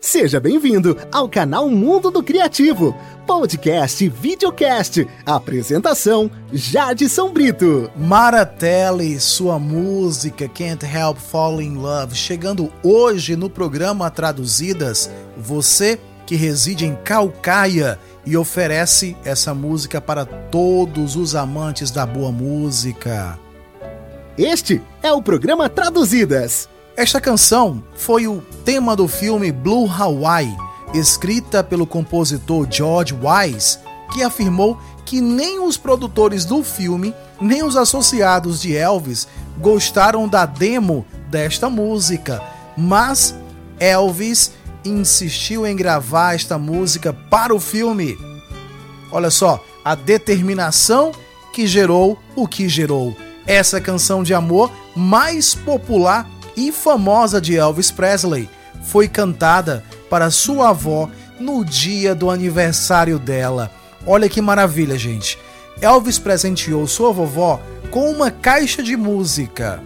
Seja bem-vindo ao canal Mundo do Criativo, podcast e videocast. Apresentação: Jadson Brito. Maratelli, sua música Can't Help Falling in Love, chegando hoje no programa Traduzidas. Você que reside em Calcaia e oferece essa música para todos os amantes da boa música. Este é o programa Traduzidas. Esta canção foi o tema do filme Blue Hawaii, escrita pelo compositor George Wise, que afirmou que nem os produtores do filme, nem os associados de Elvis gostaram da demo desta música, mas Elvis insistiu em gravar esta música para o filme. Olha só, a determinação que gerou o que gerou. Essa canção de amor mais popular e famosa de Elvis Presley foi cantada para sua avó no dia do aniversário dela. Olha que maravilha, gente. Elvis presenteou sua vovó com uma caixa de música.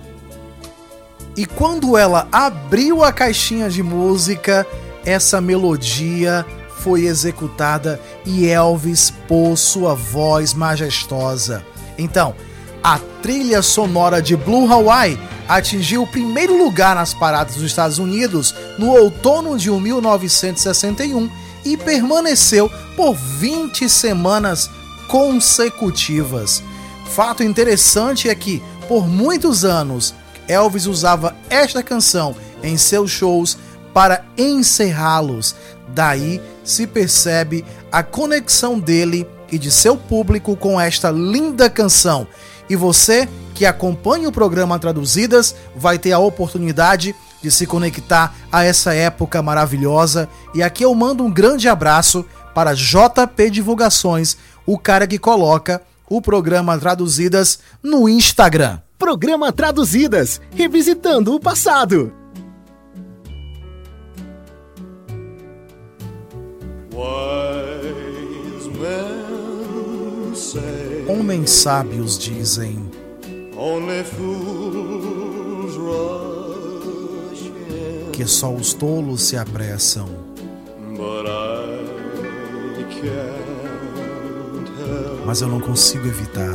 E quando ela abriu a caixinha de música, essa melodia foi executada e Elvis pôs sua voz majestosa. Então, a trilha sonora de Blue Hawaii atingiu o primeiro lugar nas paradas dos Estados Unidos no outono de 1961 e permaneceu por 20 semanas consecutivas. Fato interessante é que, por muitos anos, Elvis usava esta canção em seus shows para encerrá-los. Daí se percebe a conexão dele e de seu público com esta linda canção. E você que acompanha o programa Traduzidas vai ter a oportunidade de se conectar a essa época maravilhosa. E aqui eu mando um grande abraço para JP Divulgações, o cara que coloca o programa Traduzidas no Instagram. Programa Traduzidas, revisitando o passado. Homens sábios dizem que só os tolos se apressam. Mas eu não consigo evitar.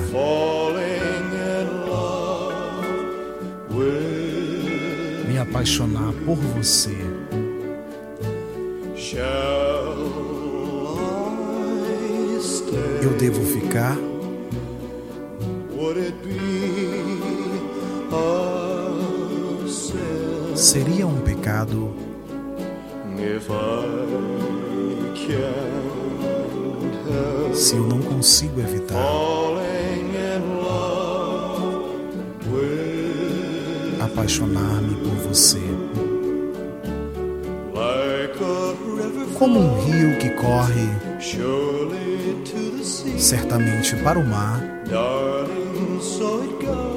Me apaixonar por você. Eu devo ficar? Seria um pecado se eu não consigo evitar apaixonar-me por você. Como um rio que corre certamente para o mar.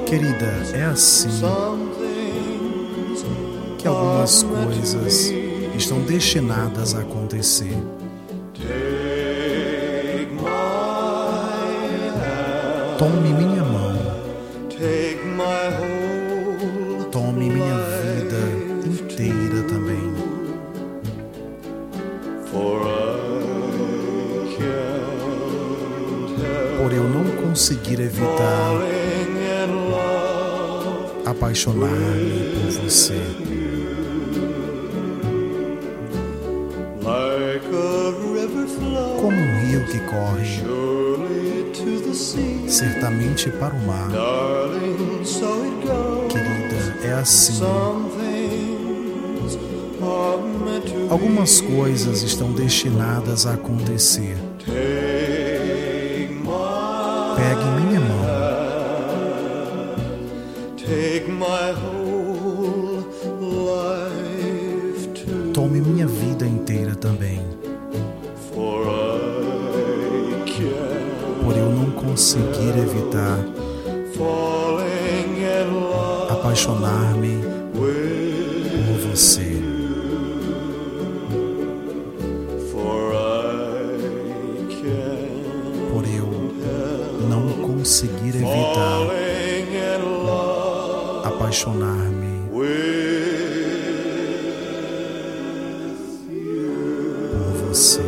Querida, é assim que algumas coisas estão destinadas a acontecer. Tome minha mão. Tome minha vida inteira também. Por eu não conseguir evitar apaixonar-me por você. Rio que corre certamente para o mar. Querida, é assim. Algumas coisas estão destinadas a acontecer. Pegue conseguir evitar apaixonar-me por você. Por eu não conseguir evitar apaixonar-me você.